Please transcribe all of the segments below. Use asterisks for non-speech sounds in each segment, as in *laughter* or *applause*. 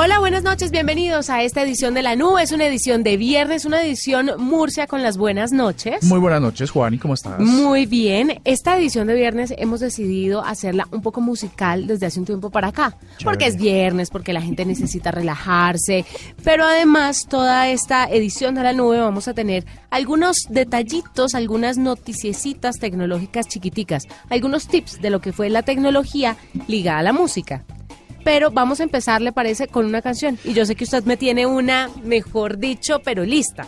Hola, buenas noches, bienvenidos a esta edición de La Nube. Es una edición de viernes, una edición Murcia con las buenas noches. Muy buenas noches, Juan, ¿y cómo estás? Muy bien. Esta edición de viernes hemos decidido hacerla un poco musical desde hace un tiempo para acá. Porque es viernes, porque la gente necesita relajarse. Pero además, toda esta edición de La Nube vamos a tener algunos detallitos, algunas noticiecitas tecnológicas chiquiticas, algunos tips de lo que fue la tecnología ligada a la música pero vamos a empezar, le parece, con una canción. Y yo sé que usted me tiene una, mejor dicho, pero lista.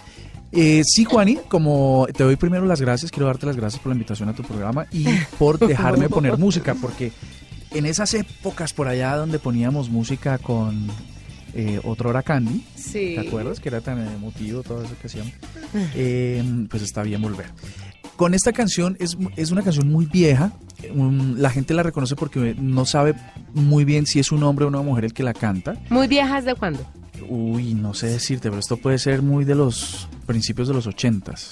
Eh, sí, Juani, como te doy primero las gracias, quiero darte las gracias por la invitación a tu programa y por *laughs* dejarme poner música, porque en esas épocas por allá donde poníamos música con eh, otro era Candy, sí. ¿te acuerdas? Que era tan emotivo toda esa ocasión. Eh, pues está bien volver. Con esta canción es, es una canción muy vieja, la gente la reconoce porque no sabe muy bien si es un hombre o una mujer el que la canta. ¿Muy viejas de cuándo? Uy, no sé decirte, pero esto puede ser muy de los principios de los ochentas.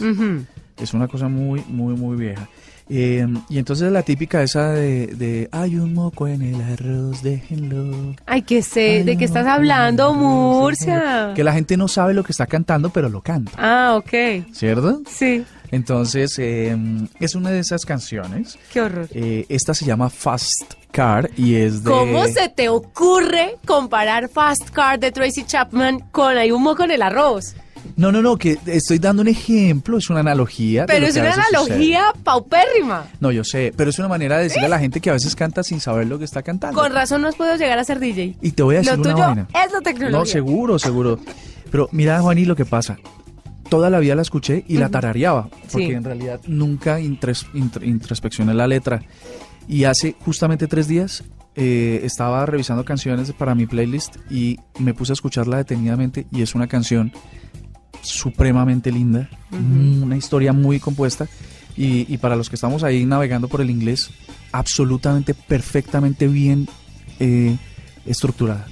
Es una cosa muy, muy, muy vieja. Eh, y entonces la típica esa de, hay un moco en el arroz, déjenlo. Ay, que sé, ¿de qué estás hablando, Murcia? Que la gente no sabe lo que está cantando, pero lo canta. Ah, ok. ¿Cierto? Sí. Entonces, em, es una de esas canciones. Qué horror. Eh, esta se llama Fast Car y es de... ¿Cómo se te ocurre comparar Fast Car de Tracy Chapman con Hay un moco en el arroz? No, no, no, que estoy dando un ejemplo, es una analogía. Pero es una analogía paupérrima. No, yo sé, pero es una manera de decirle a la gente que a veces canta sin saber lo que está cantando. Con razón no puedo llegar a ser DJ. Y te voy a decir lo una tuyo vaina. es la tecnología. No, seguro, seguro. Pero mira, Juaní, lo que pasa. Toda la vida la escuché y la tarareaba, porque Sí. en realidad nunca intros- intr- introspeccioné la letra. Y hace justamente tres días eh, estaba revisando canciones para mi playlist y me puse a escucharla detenidamente y es una canción supremamente linda, una historia muy compuesta y, y para los que estamos ahí navegando por el inglés, absolutamente perfectamente bien eh, estructurada.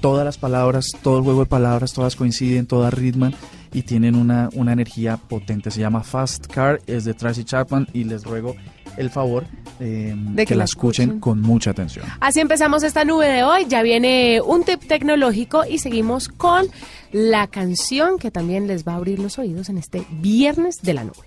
Todas las palabras, todo el juego de palabras, todas coinciden, todas ritman y tienen una, una energía potente. Se llama Fast Car, es de Tracy Chapman y les ruego el favor eh, De que, que la la escuchen, escuchen. con mucha atención. Así empezamos esta nube de hoy. Ya viene un tip tecnológico y seguimos con la canción que también les va a abrir los oídos en este viernes de la nube.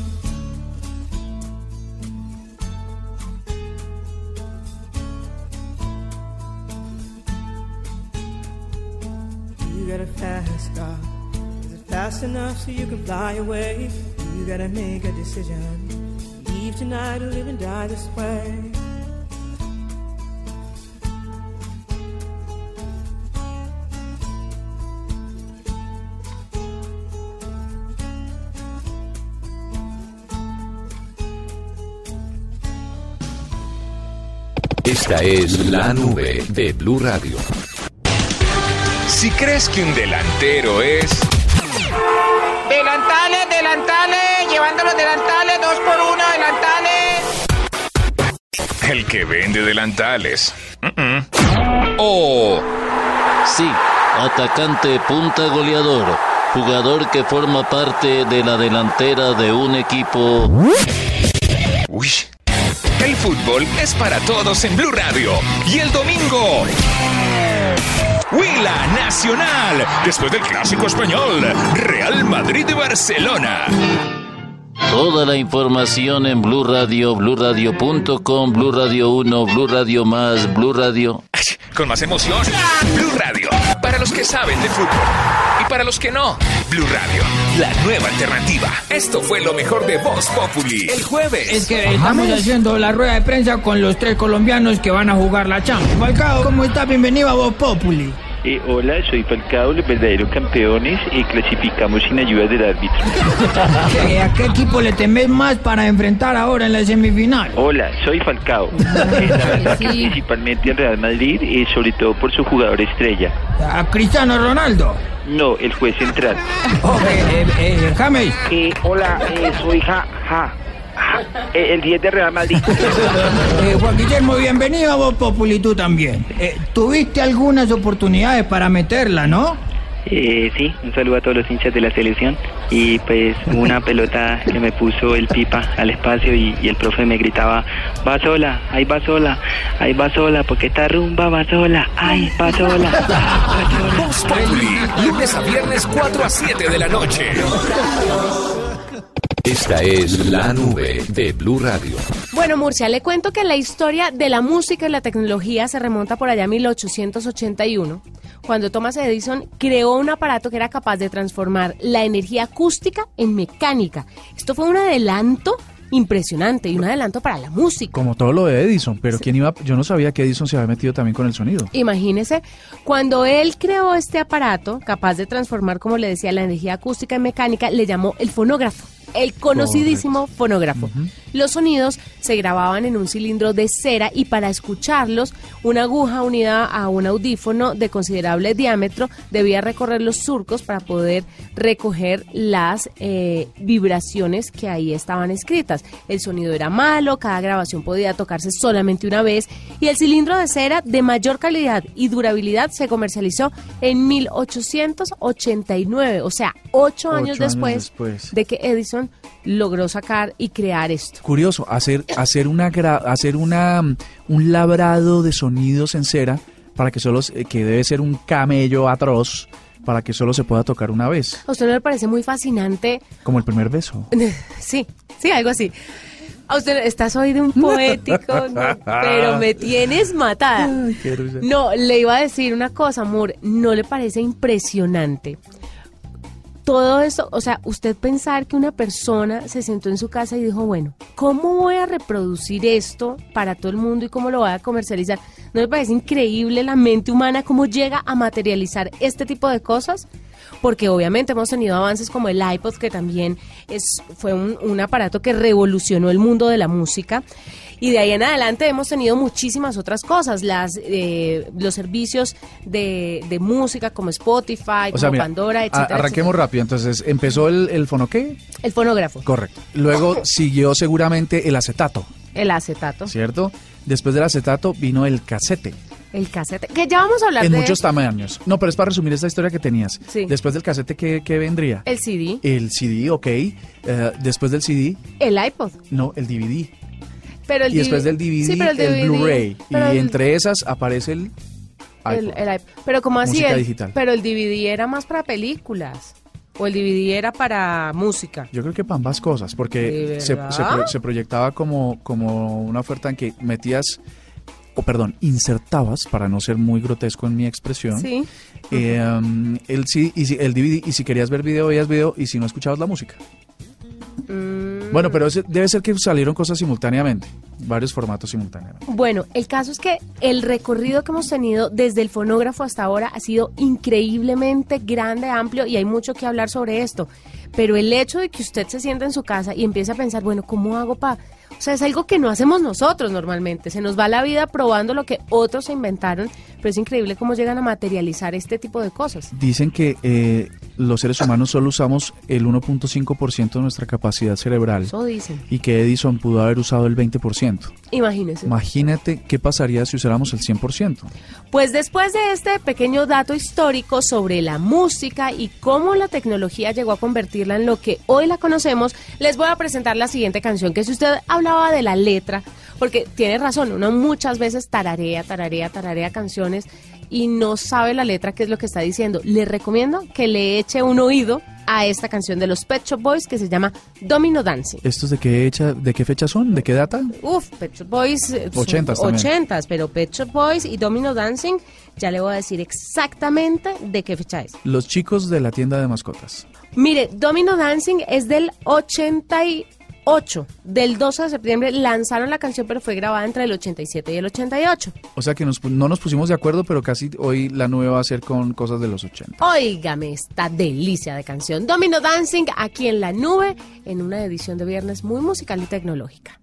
A fast car. Is it fast enough so you can fly away? You gotta make a decision. Leave tonight or live and die this way. Esta es la nube de Blue Radio. Si crees que un delantero es Delantales, delantales, llevando los delantales, dos por uno, delantales. el que vende delantales. O Sí, atacante punta goleador, jugador que forma parte de la delantera de un equipo. Uy. El fútbol es para todos en Blue Radio. Y el domingo. Huila Nacional. Después del clásico español. Real Madrid de Barcelona. Toda la información en Blue Radio, BlueRadio.com, Blue Radio 1, Blue Radio más, Blue Radio. Con más emoción. Blue Radio. Para los que saben de fútbol. Y para los que no. Blue Radio. La nueva alternativa. Esto fue lo mejor de Voz Populi. El jueves. Es que estamos haciendo la rueda de prensa con los tres colombianos que van a jugar la Champions. Falcao, ¿cómo está? Bienvenido a Voz Populi. Eh, hola, soy Falcao, los verdaderos campeones y clasificamos sin ayuda del árbitro. Eh, ¿A qué equipo le temes más para enfrentar ahora en la semifinal? Hola, soy Falcao. *laughs* Eh, la verdad que principalmente al Real Madrid y sobre todo por su jugador estrella. ¿A Cristiano Ronaldo? No, el juez central. Ok, eh, eh, James. hola, soy Ja, Ja. *laughs* el 10 de Real Madrid. *laughs* Eh, Juan Guillermo, bienvenido a Voz Populi, tú también. Eh, Tuviste algunas oportunidades para meterla, ¿no? Eh, sí, un saludo a todos los hinchas de la selección. Y pues una *laughs* pelota que me puso el pipa al espacio y, y el profe me gritaba, va sola, ahí va sola, ahí va sola, porque esta rumba va sola, ahí va sola. va sola". Lunes a viernes 4 a 7 de la noche. Esta es la nube de Blue Radio. Bueno, Murcia, le cuento que la historia de la música y la tecnología se remonta por allá a 1881, cuando Thomas Edison creó un aparato que era capaz de transformar la energía acústica en mecánica. Esto fue un adelanto impresionante y un adelanto para la música. Como todo lo de Edison, pero quién iba, yo no sabía que Edison se había metido también con el sonido. Imagínese, cuando él creó este aparato capaz de transformar, como le decía, la energía acústica en mecánica, le llamó el fonógrafo, el conocidísimo fonógrafo. Los sonidos se grababan en un cilindro de cera y para escucharlos, una aguja unida a un audífono de considerable diámetro debía recorrer los surcos para poder recoger las eh, vibraciones que ahí estaban escritas. El sonido era malo, cada grabación podía tocarse solamente una vez y el cilindro de cera de mayor calidad y durabilidad se comercializó en 1889, o sea, ocho, Ocho años, años después, después. de que Edison logró sacar y crear esto. Curioso, hacer, hacer, una, gra- hacer una, mm, un labrado de sonidos en cera para que solo, que debe ser un camello atroz para que solo se pueda tocar una vez, ¿A usted no le parece muy fascinante? como el primer beso. *laughs* Sí, sí, algo así. A usted estás hoy de un poético, *laughs* ¿no? pero me tienes matada. No, le iba a decir una cosa, amor, ¿no le parece impresionante? Todo eso, o sea, usted pensar que una persona se sentó en su casa y dijo, bueno, ¿cómo voy a reproducir esto para todo el mundo y cómo lo voy a comercializar? ¿No le parece increíble la mente humana cómo llega a materializar este tipo de cosas? Porque obviamente hemos tenido avances como el iPod, que también es, fue un, un aparato que revolucionó el mundo de la música. Y de ahí en adelante hemos tenido muchísimas otras cosas, las eh, los servicios de, de música como Spotify, O sea, como mira, Pandora, etcétera, arranquemos rápido. Entonces, empezó el, el fono qué? El fonógrafo, Correcto. Luego *laughs* siguió seguramente el acetato, el acetato, ¿cierto? Después del acetato vino el casete, el casete, que ya vamos a hablar en de muchos tamaños. No, pero es para resumir esta historia que tenías. Sí. Después del casete, ¿qué, qué vendría? el CD, El CD, ok. Eh, después del CD, el iPod. no, el DVD. Pero el y después del DVD, sí, pero el, DVD, Blu-ray. Y el- entre esas aparece el el, iPod. el iPod. Pero como así, Música el- digital. pero el DVD era más para películas. O el DVD era para música. Yo creo que para ambas cosas, porque ¿De se, verdad? se pro- se proyectaba como, como una oferta en que metías, o perdón, insertabas, para no ser muy grotesco en mi expresión, Sí. eh, um, el, CD, y si- el DVD, y si querías ver video, veías video, y si no escuchabas la música. Bueno, pero debe ser que salieron cosas simultáneamente, varios formatos simultáneamente. Bueno, el caso es que el recorrido que hemos tenido desde el fonógrafo hasta ahora ha sido increíblemente grande, amplio y hay mucho que hablar sobre esto. Pero el hecho de que usted se sienta en su casa y empiece a pensar, bueno, ¿cómo hago para...? O sea, es algo que no hacemos nosotros normalmente. Se nos va la vida probando lo que otros se inventaron, pero es increíble cómo llegan a materializar este tipo de cosas. Dicen que eh, los seres humanos solo usamos el 1.5% de nuestra capacidad cerebral Eso dicen. y que Edison pudo haber usado el 20%. Imagínense. Imagínate qué pasaría si usáramos el 100%. Pues después de este pequeño dato histórico sobre la música y cómo la tecnología llegó a convertirla en lo que hoy la conocemos, les voy a presentar la siguiente canción, que si usted hablaba de la letra, porque tiene razón, uno muchas veces tararea, tararea, tararea canciones y no sabe la letra qué es lo que está diciendo. Le recomiendo que le eche un oído a esta canción de los Pet Shop Boys que se llama Domino Dancing. ¿Estos de qué, hecha, de qué fecha son? ¿De qué data? Uf, Pet Shop Boys. eh, son Ochentas pero Pet Shop Boys y Domino Dancing, ya le voy a decir exactamente de qué fecha es. Los chicos de la tienda de mascotas. Mire, Domino Dancing es del 88. Del 12 de septiembre lanzaron la canción, pero fue grabada entre el 87 y el 88. O sea que nos no nos pusimos de acuerdo, pero casi hoy la nube va a ser con cosas de los 80. Óigame esta delicia de canción. Domino Dancing aquí en la nube, en una edición de viernes muy musical y tecnológica.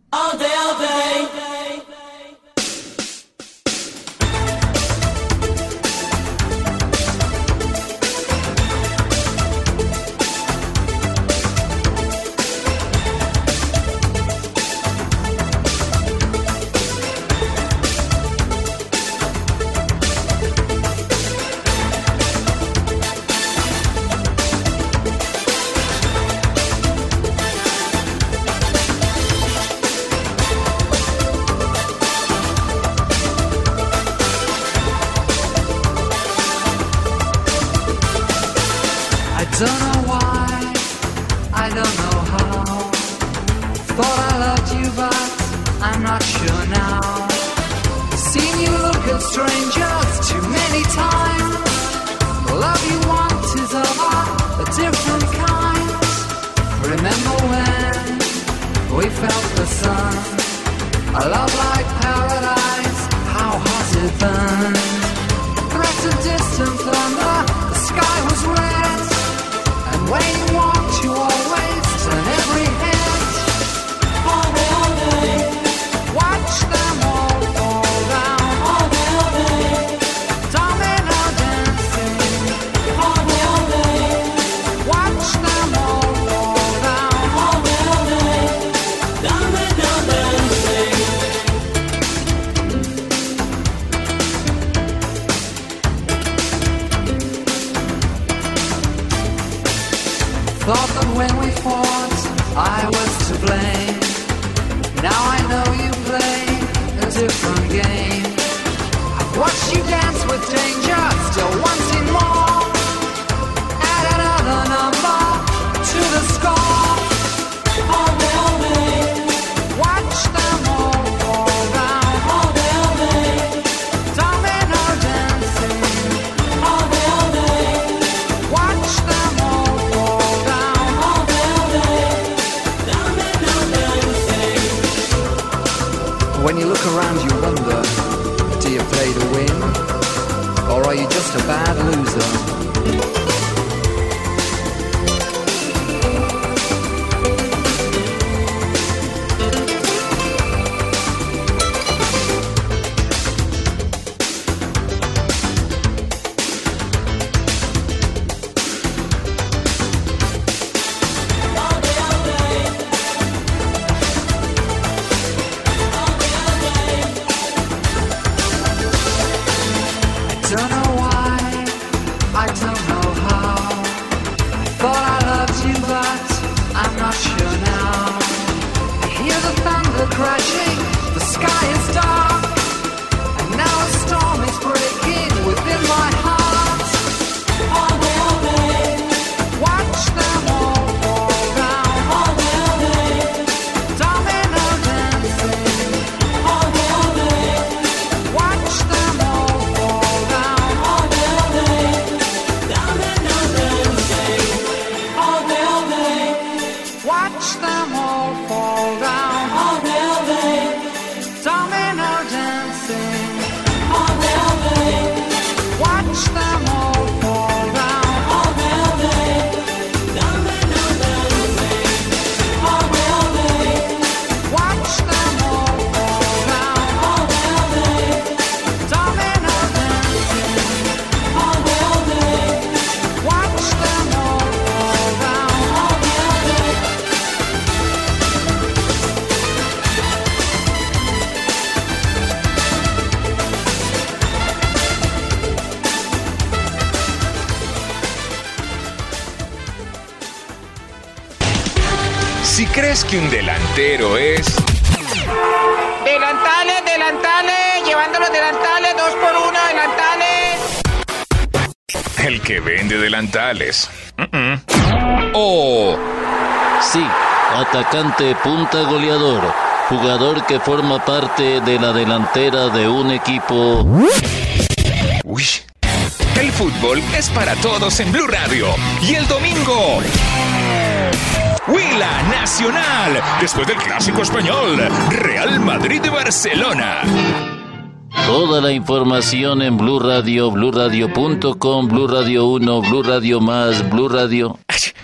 Que un delantero es Delantales, delantales, llevando los delantales, dos por uno, delantales. el que vende delantales. O Sí, atacante punta goleador, jugador que forma parte de la delantera de un equipo. Uy. El fútbol es para todos en Blue Radio. Y el domingo. Huila Nacional. Después del clásico español. Real Madrid de Barcelona. Toda la información en Blue Radio, BlueRadio.com, Blue Radio 1, Blue Radio más, Blue Radio.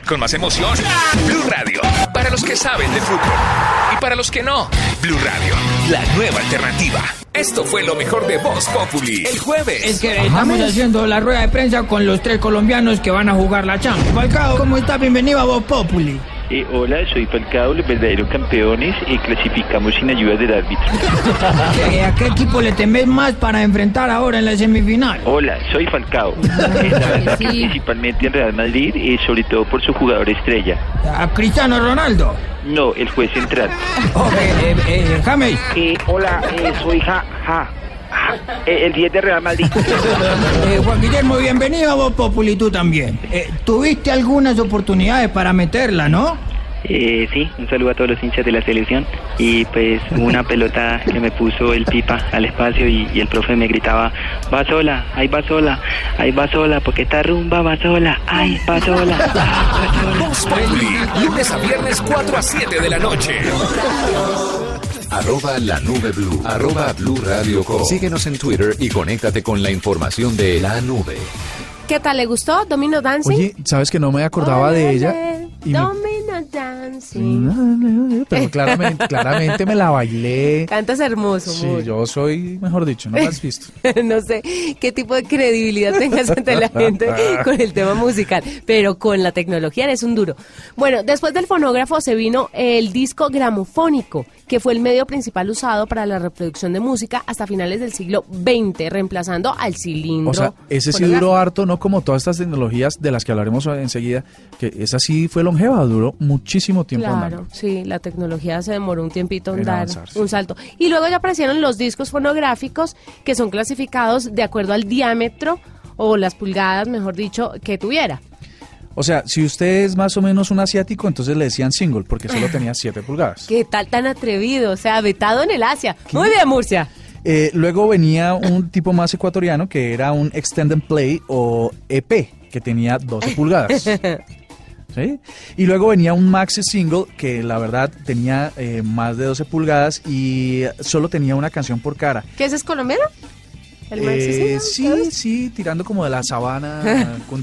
Con más emoción. Blue Radio. Para los que saben de fútbol. Y para los que no. Blue Radio. La nueva alternativa. Esto fue lo mejor de Voz Populi. El jueves. Es que estamos haciendo la rueda de prensa con los tres colombianos que van a jugar la Champions. Falcao, ¿cómo está? Bienvenido a Voz Populi. Eh, hola, soy Falcao, los verdaderos campeones y clasificamos sin ayuda del árbitro. *laughs* Eh, ¿A qué equipo le temes más para enfrentar ahora en la semifinal? Hola, soy Falcao. *laughs* Eh, la verdad que principalmente en Real Madrid y sobre todo por su jugador estrella. ¿A Cristiano Ronaldo? No, el juez central. Ok, eh, eh, James. hola, soy Ja, Ja. Ja, eh, el 10 de Real Madrid. *laughs* Eh, Juan Guillermo, bienvenido a Voz Populi, tú también. Eh, Tuviste algunas oportunidades para meterla, ¿no? Eh, sí, un saludo a todos los hinchas de la selección. Y pues una pelota que me puso el pipa al espacio y, y el profe me gritaba, va sola, ahí va sola, ahí va sola, porque esta rumba va sola, ahí va sola. Voz. Lunes a viernes 4 a 7 de la noche. Arroba la nube blue. Arroba blue radio com. Síguenos en Twitter y conéctate con la información de la nube. ¿Qué tal? ¿Le gustó? ¿Domino Dancing? Oye, ¿sabes que no me acordaba de ella? Y me- Domino Dancing. Pero claramente, claramente me la bailé. Cantas hermoso, Sí, muy. yo soy, mejor dicho, no la has visto. *laughs* no sé qué tipo de credibilidad tengas ante la gente con el tema musical, pero con la tecnología eres un duro. Bueno, después del fonógrafo se vino el disco gramofónico que fue el medio principal usado para la reproducción de música hasta finales del siglo XX, reemplazando al cilindro. O sea, ese sí duró harto, no como todas estas tecnologías de las que hablaremos enseguida, que esa sí fue longeva, duró muchísimo tiempo Claro, andando. sí, la tecnología se demoró un tiempito en dar un salto. Y luego ya aparecieron los discos fonográficos que son clasificados de acuerdo al diámetro o las pulgadas, mejor dicho, que tuviera. O sea, si usted es más o menos un asiático, entonces le decían single, porque solo tenía *laughs* 7 pulgadas. ¿Qué tal tan atrevido? O sea, vetado en el Asia. Muy bien, Murcia. Eh, luego venía un tipo más ecuatoriano que era un Extended Play o EP, que tenía 12 *laughs* pulgadas. ¿Sí? Y luego venía un maxi single que la verdad tenía eh, más de 12 pulgadas y solo tenía una canción por cara. ¿Qué ese es colombiano? El maxi Eh, sí, sí, tirando como de la sabana *laughs* con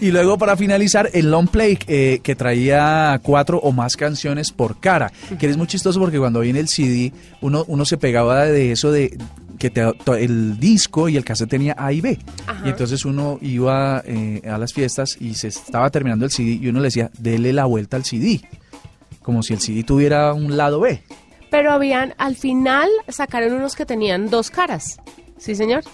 y luego para finalizar el long play eh, que traía cuatro o más canciones por cara, que es muy chistoso porque cuando viene el CD uno, uno se pegaba de eso de que te- el disco y el cassette tenía A y B. Y entonces uno iba eh, a las fiestas y se estaba terminando el CD y uno le decía, dele la vuelta al CD. Como si el CD tuviera un lado B. Pero habían, al final sacaron unos que tenían dos caras. Sí, señor.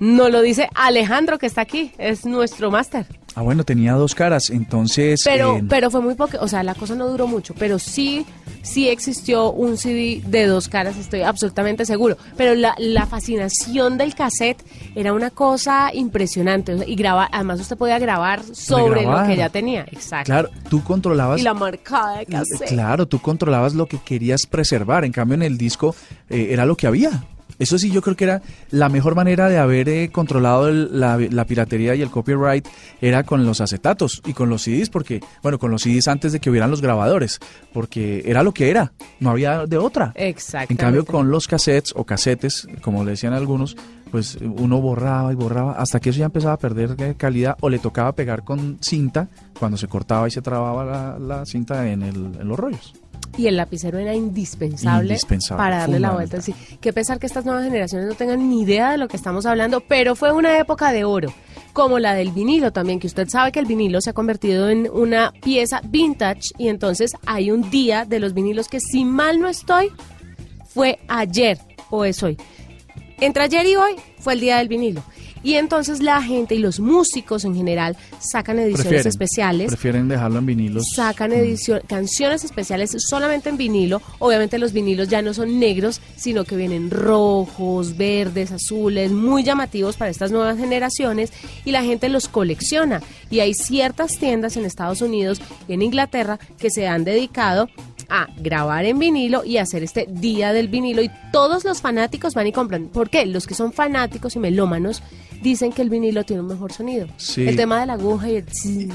No lo dice Alejandro que está aquí, es nuestro máster. Ah, bueno, tenía dos caras, entonces... Pero, eh, pero fue muy poco, o sea, la cosa no duró mucho, pero sí, sí existió un CD de dos caras, estoy absolutamente seguro. Pero la, la fascinación del cassette era una cosa impresionante o sea, y graba, además usted podía grabar sobre lo que ya tenía, exacto. Claro, tú controlabas... Y la marcada de cassette. Claro, tú controlabas lo que querías preservar. En cambio, en el disco eh, era lo que había. Eso sí, yo creo que era la mejor manera de haber eh, controlado el- la, la piratería y el copyright era con los acetatos y con los CDs, porque, bueno, con los CDs antes de que hubieran los grabadores, porque era lo que era, no había de otra. Exacto. En cambio, con los cassettes o casetes, como le decían algunos, pues uno borraba y borraba hasta que eso ya empezaba a perder calidad o le tocaba pegar con cinta cuando se cortaba y se trababa la, la cinta en, el- en los rollos. Y el lapicero era indispensable, Indispensable, para darle la vuelta. Sí, qué pesar que estas nuevas generaciones no tengan ni idea de lo que estamos hablando, pero fue una época de oro, como la del vinilo también, que usted sabe que el vinilo se ha convertido en una pieza vintage y entonces hay un día de los vinilos que si mal no estoy, fue ayer o es hoy. Entre ayer y hoy fue el día del vinilo. Y entonces la gente y los músicos en general sacan ediciones Prefieren, especiales Prefieren dejarlo en vinilos. sacan edición, canciones especiales solamente en vinilo. Obviamente los vinilos ya no son negros, sino que vienen rojos, verdes, azules, muy llamativos para estas nuevas generaciones y la gente los colecciona. Y hay ciertas tiendas en Estados Unidos y en Inglaterra que se han dedicado a grabar en vinilo y hacer este día del vinilo y todos los fanáticos van y compran. ¿Por qué? Los que son fanáticos y melómanos dicen que el vinilo tiene un mejor sonido. Sí. El tema de la aguja y el...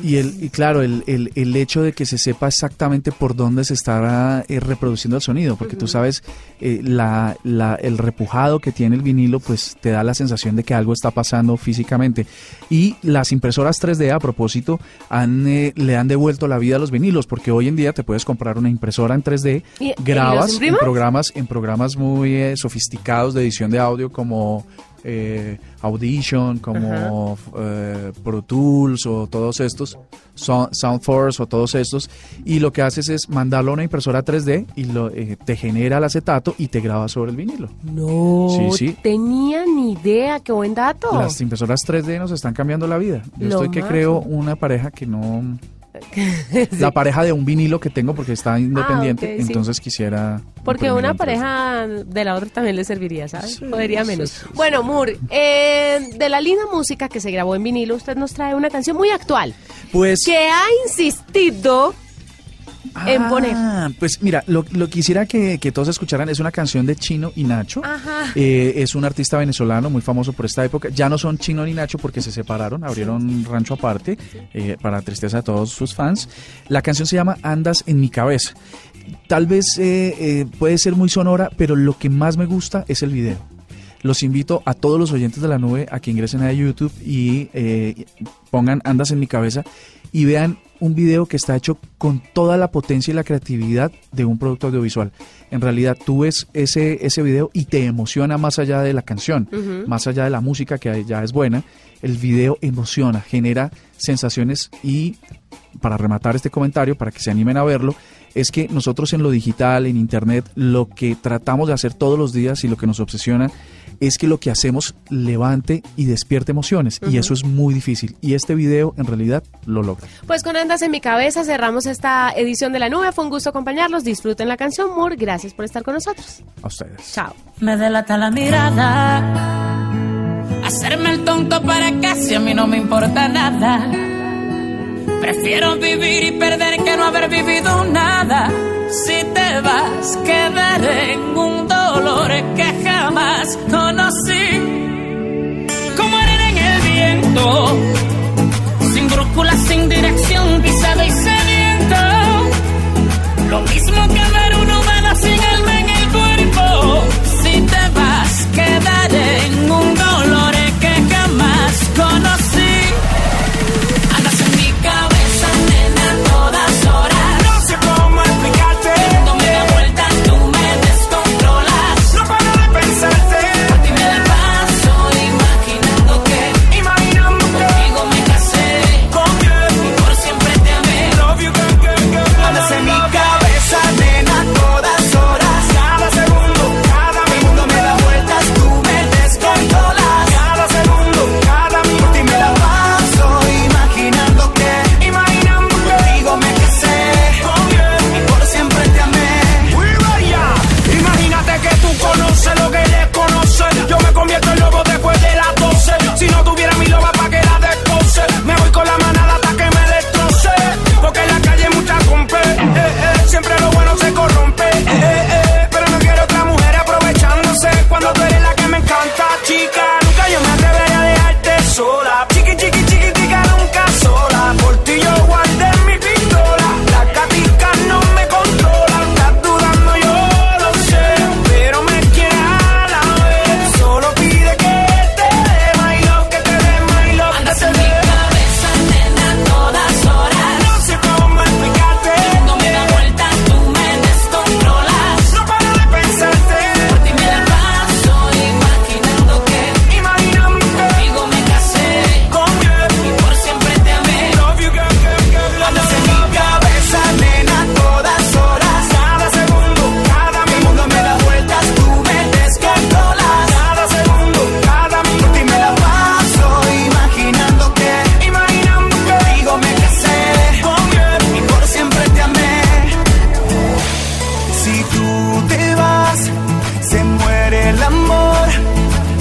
Y, el, y claro, el, el, el hecho de que se sepa exactamente por dónde se estará eh, reproduciendo el sonido, porque tú sabes, eh, la, la- el repujado que tiene el vinilo, pues te da la sensación de que algo está pasando físicamente. Y las impresoras 3D, a propósito, han, eh, le han devuelto la vida a los vinilos, porque hoy en día te puedes comprar una impresora en 3D, ¿Y- y grabas en programas, en programas muy eh, sofisticados de edición de audio como eh, Audition, como eh, Pro Tools o todos estos, Sound- Soundforce o todos estos, y lo que haces es mandarlo a una impresora 3D y lo, eh, te genera el acetato y te graba sobre el vinilo. No Sí, sí. tenía ni idea, qué buen dato. Las impresoras 3D nos están cambiando la vida. Yo Lo estoy que más. creo una pareja que no... *laughs* La pareja de un vinilo que tengo porque está independiente, Ah, sí. entonces quisiera... Porque una en 3D. pareja de la otra también le serviría, ¿sabes? Podría menos. Bueno, Moore, eh, de la linda música que se grabó en vinilo, usted nos trae una canción muy actual Pues... que ha insistido en poner. Ah, pues mira, lo, lo que quisiera que, que todos escucharan es una canción de Chino y Nacho. Ajá. Eh, es un artista venezolano muy famoso por esta época. Ya no son Chino ni Nacho porque se separaron, abrieron un rancho aparte, eh, para tristeza de todos sus fans. La canción se llama Andas en mi cabeza. Tal vez eh, eh, puede ser muy sonora, pero lo que más me gusta es el video. Los invito a todos los oyentes de la nube a que ingresen a YouTube y eh, pongan Andas en mi cabeza y vean un video que está hecho con toda la potencia y la creatividad de un producto audiovisual. En realidad tú ves ese, ese video y te emociona más allá de la canción, más allá de la música que ya es buena. El video emociona, genera sensaciones y para rematar este comentario, para que se animen a verlo, es que nosotros en lo digital, en Internet, lo que tratamos de hacer todos los días y lo que nos obsesiona es que lo que hacemos levante y despierte emociones. Y eso es muy difícil. Y este video en realidad lo logra. Pues con Andas en mi cabeza cerramos esta edición de la nube. Fue un gusto acompañarlos. Disfruten la canción, Moore. Gracias por estar con nosotros. A ustedes. Chao. Me delata la mirada. Hacerme el tonto para casi a mí no me importa nada Prefiero vivir y perder que no haber vivido nada. Si te vas, quedaré en un dolor que jamás conocí. Como arena en el viento, sin brújula, sin dirección, pisada y sediento. Lo mismo que me que me encanta, chica. Si tú te vas, se muere el amor,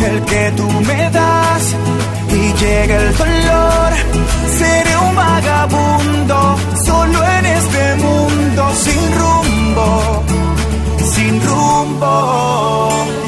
el que tú me das, y llega el dolor. Seré un vagabundo, solo en este mundo, sin rumbo, sin rumbo.